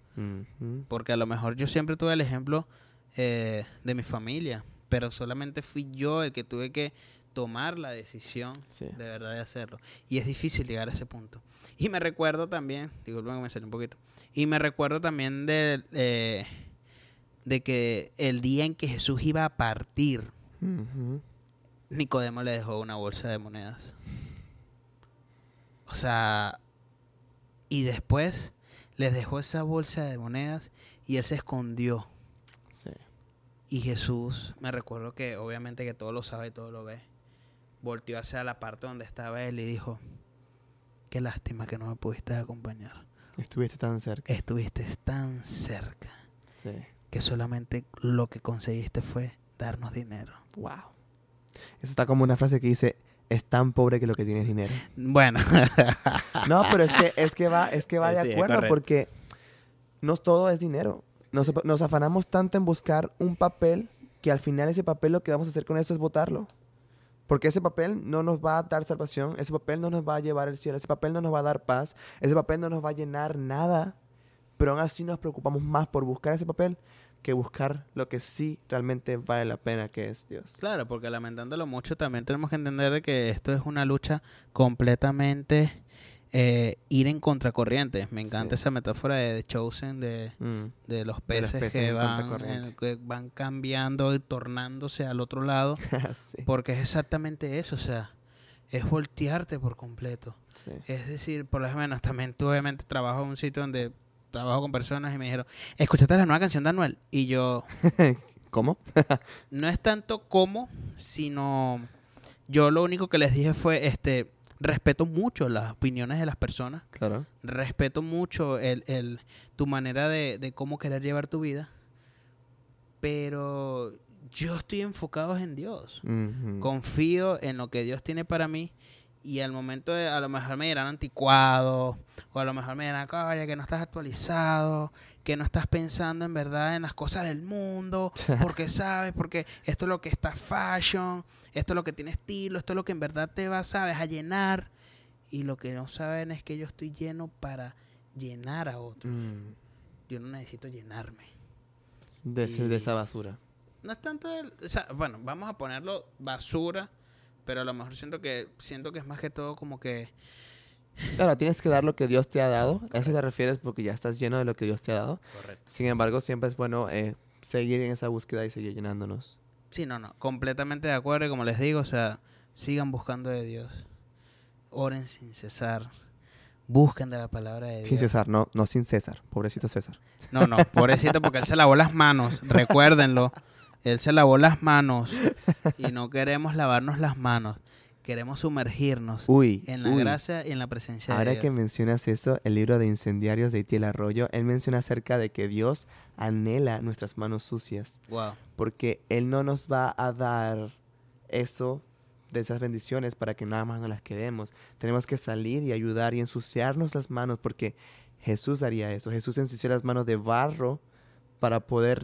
Porque a lo mejor yo siempre tuve el ejemplo eh, de mi familia, pero solamente fui yo el que tuve que tomar la decisión de verdad de hacerlo. Y es difícil llegar a ese punto. Y me recuerdo también, digo, luego me salió un poquito, y me recuerdo también de, eh, de que el día en que Jesús iba a partir, Nicodemo le dejó una bolsa de monedas. O sea, y después les dejó esa bolsa de monedas y él se escondió. Sí. Y Jesús, me recuerdo que obviamente que todo lo sabe y todo lo ve, volteó hacia la parte donde estaba él y dijo, qué lástima que no me pudiste acompañar. Estuviste tan cerca. Estuviste tan cerca. Sí. Que solamente lo que conseguiste fue darnos dinero. Wow. Eso está como una frase que dice, es tan pobre que lo que tiene es dinero. Bueno. no, pero es que, es que va, es que va de acuerdo porque no todo es dinero. Nos, nos, afanamos tanto en buscar un papel que al final ese papel lo que vamos a hacer con eso es votarlo. Porque ese papel no nos va a dar salvación, ese papel no nos va a llevar al cielo, ese papel no nos va a dar paz, ese papel no nos va a llenar nada. Pero aún así nos preocupamos más por buscar ese papel que buscar lo que sí realmente vale la pena, que es Dios. Claro, porque lamentándolo mucho también tenemos que entender que esto es una lucha completamente eh, ir en contracorriente. Me encanta esa metáfora de Chosen de, mm. de, los peces que, van, que van cambiando y tornándose al otro lado. Porque es exactamente eso, o sea, es voltearte por completo. Es decir, por lo menos también tú obviamente trabajo en un sitio donde trabajo con personas y me dijeron, escuchaste la nueva canción de Anuel. Y yo... ¿Cómo? no es tanto como, sino yo lo único que les dije fue, este, respeto mucho las opiniones de las personas. Claro. Respeto mucho el, el tu manera de, de, cómo querer llevar tu vida. Pero yo estoy enfocado en Dios. Confío en lo que Dios tiene para mí y al momento de, a lo mejor me dirán anticuado, o a lo mejor me dirán, oye, que no estás actualizado, que no estás pensando en verdad en las cosas del mundo, porque sabes, porque esto es lo que está fashion, esto es lo que tiene estilo, esto es lo que en verdad te va, sabes, a llenar. Y lo que no saben es que yo estoy lleno para llenar a otros. Mm. Yo no necesito llenarme. De, de esa basura. No es tanto de, o sea, bueno, vamos a ponerlo basura pero a lo mejor siento que siento que es más que todo como que Claro, tienes que dar lo que Dios te ha dado. A eso te refieres porque ya estás lleno de lo que Dios te ha dado. Correcto. Sin embargo, siempre es bueno eh, seguir en esa búsqueda y seguir llenándonos. Sí, no, no. Completamente de acuerdo. Y como les digo, o sea, sigan buscando de Dios. Oren sin cesar. Busquen de la palabra de Dios. Sin cesar, no, no sin César. Pobrecito César. No, no, pobrecito porque él se lavó las manos. Recuérdenlo. Él se lavó las manos y no queremos lavarnos las manos. Queremos sumergirnos en la gracia y en la presencia de Dios. Ahora que mencionas eso, el libro de Incendiarios de Itiel Arroyo, él menciona acerca de que Dios anhela nuestras manos sucias. Wow. Porque Él no nos va a dar eso de esas bendiciones para que nada más no las quedemos. Tenemos que salir y ayudar y ensuciarnos las manos porque Jesús haría eso. Jesús ensució las manos de barro para poder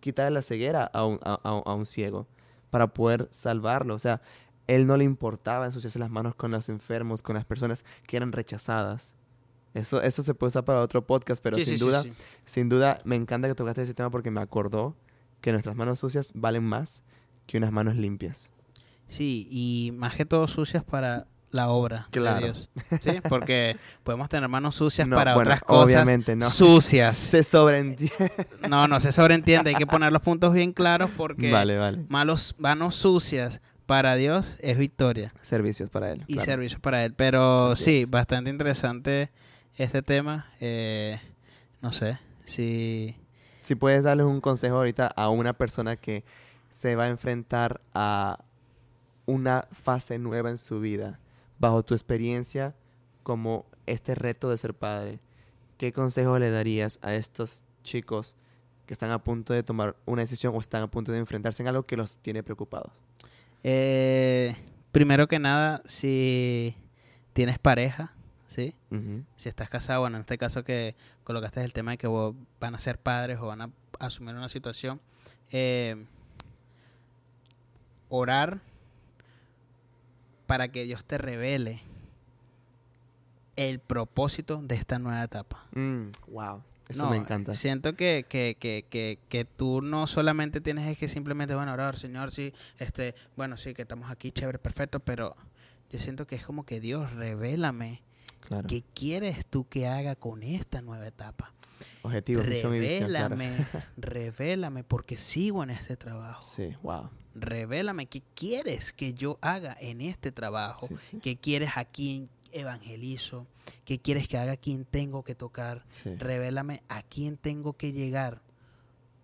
quitarle la ceguera a un, a, un ciego para poder salvarlo. O sea, él no le importaba ensuciarse las manos con los enfermos, con las personas que eran rechazadas. Eso, eso se puede usar para otro podcast, pero sin duda, sin duda, me encanta que tocaste ese tema porque me acordó que nuestras manos sucias valen más que unas manos limpias. Sí, y más que todo sucias para la obra de Dios. ¿Sí? Porque podemos tener manos sucias para otras cosas obviamente, no. sucias. Se sobreentiende. No, no se sobreentiende. Hay que poner los puntos bien claros porque malos manos sucias para Dios es victoria. Servicios para Él. Y servicios para Él. Pero sí, bastante interesante este tema. Eh, no sé, si... Si puedes darles un consejo ahorita a una persona que se va a enfrentar a una fase nueva en su vida bajo tu experiencia como este reto de ser padre, ¿qué consejo le darías a estos chicos que están a punto de tomar una decisión o están a punto de enfrentarse en algo que los tiene preocupados? Eh, primero que nada, si tienes pareja, ¿sí? Si estás casado, bueno, en este caso que colocaste el tema de que van a ser padres o van a asumir una situación, eh, orar para que Dios te revele el propósito de esta nueva etapa. wow. Mm, eso me encanta. Siento que, que, que, que, tú no solamente tienes que simplemente, bueno, orar, Señor, sí, este, bueno, sí, que estamos aquí, chévere, perfecto, pero yo siento que es como que Dios, revélame qué quieres tú que haga con esta nueva etapa. Objetivo, misión y visión. Revélame, revélame, porque sigo en este trabajo. Sí, wow. Revélame qué quieres que yo haga en este trabajo, qué quieres aquí evangelizo, qué quieres que haga, quién tengo que tocar, revélame a quién tengo que llegar,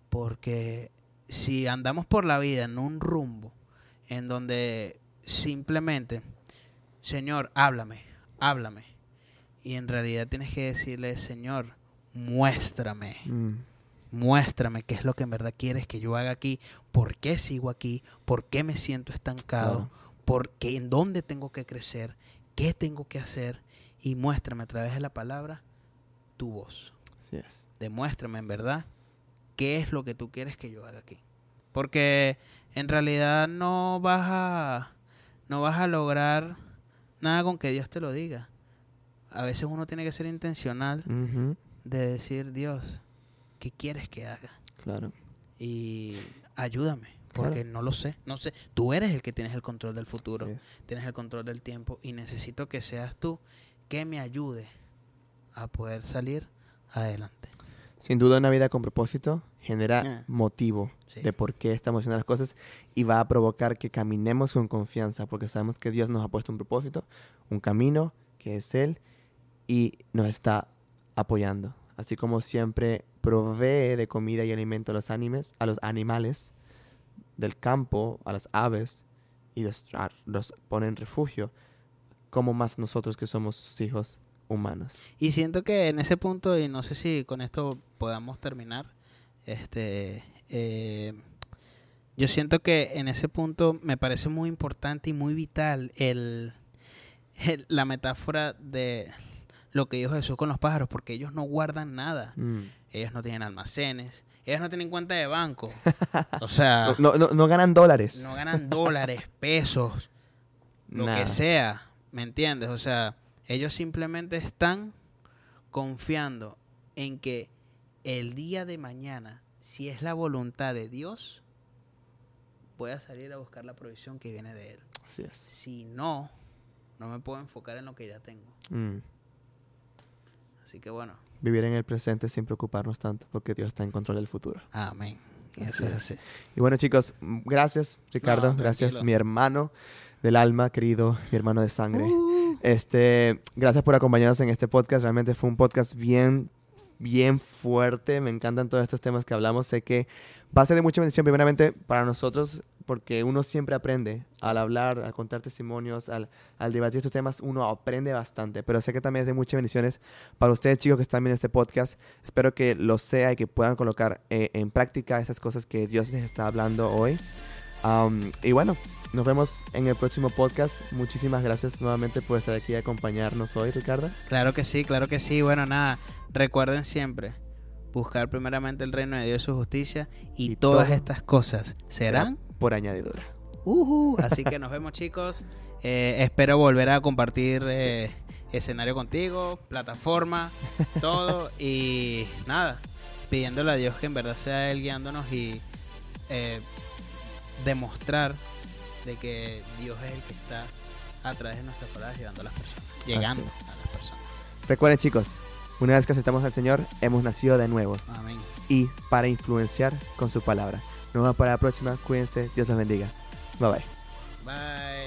porque si andamos por la vida en un rumbo en donde simplemente, Señor, háblame, háblame, y en realidad tienes que decirle, Señor, muéstrame. Mm. Muéstrame qué es lo que en verdad quieres que yo haga aquí, por qué sigo aquí, por qué me siento estancado, por qué, en dónde tengo que crecer, qué tengo que hacer y muéstrame a través de la palabra tu voz. Así es. Demuéstrame en verdad qué es lo que tú quieres que yo haga aquí. Porque en realidad no vas a no vas a lograr nada con que Dios te lo diga. A veces uno tiene que ser intencional de decir, Dios, ¿qué quieres que haga? Claro. Y ayúdame porque no lo sé, no sé. Tú eres el que tienes el control del futuro, tienes el control del tiempo y necesito que seas tú que me ayude a poder salir adelante. Sin duda una vida con propósito genera ah. motivo de por qué estamos haciendo las cosas y va a provocar que caminemos con confianza porque sabemos que Dios nos ha puesto un propósito, un camino que es Él y nos está apoyando. Así como siempre provee de comida y alimento a los, animes, a los animales, del campo a las aves y los, los pone en refugio, como más nosotros que somos sus hijos humanos. Y siento que en ese punto, y no sé si con esto podamos terminar, este, eh, yo siento que en ese punto me parece muy importante y muy vital el, la metáfora de lo que dijo Jesús con los pájaros, porque ellos no guardan nada. Mm. Ellos no tienen almacenes, ellos no tienen cuenta de banco. O sea. No, no, no ganan dólares. No ganan dólares, pesos, lo que sea. ¿Me entiendes? O sea, ellos simplemente están confiando en que el día de mañana, si es la voluntad de Dios, voy a salir a buscar la provisión que viene de Él. Así es. Si no, no me puedo enfocar en lo que ya tengo. Mm. Así que bueno, vivir en el presente sin preocuparnos tanto, porque Dios está en control del futuro. Amén. Eso es así. Y bueno, chicos, gracias, Ricardo. gracias, mi hermano del alma, querido, mi hermano de sangre. Uh. Este, gracias por acompañarnos en este podcast. Realmente fue un podcast bien, bien fuerte. Me encantan todos estos temas que hablamos. Sé que va a ser de mucha bendición, primeramente, para nosotros porque uno siempre aprende al hablar, al contar testimonios, al, al, debatir estos temas, uno aprende bastante. Pero sé que también es de muchas bendiciones para ustedes, chicos, que están viendo este podcast. Espero que lo sea y que puedan colocar eh, en práctica esas cosas que Dios les está hablando hoy. Y bueno, nos vemos en el próximo podcast. Muchísimas gracias nuevamente por estar aquí y acompañarnos hoy, Ricardo. Claro que sí, claro que sí. Bueno, nada, recuerden siempre buscar primeramente el reino de Dios y su justicia y, todas estas cosas serán por añadidura. así que nos vemos chicos. Eh, espero volver a compartir eh, escenario contigo, plataforma, todo. y nada, pidiéndole a Dios que en verdad sea Él guiándonos y eh, demostrar de que Dios es el que está a través de nuestras palabras llevando a las personas, llegando a las personas. Recuerden chicos, una vez que aceptamos al Señor, hemos nacido de nuevos. Amén. Y para influenciar con su palabra. Nos vemos para la próxima. Cuídense. Dios los bendiga. Bye bye. Bye.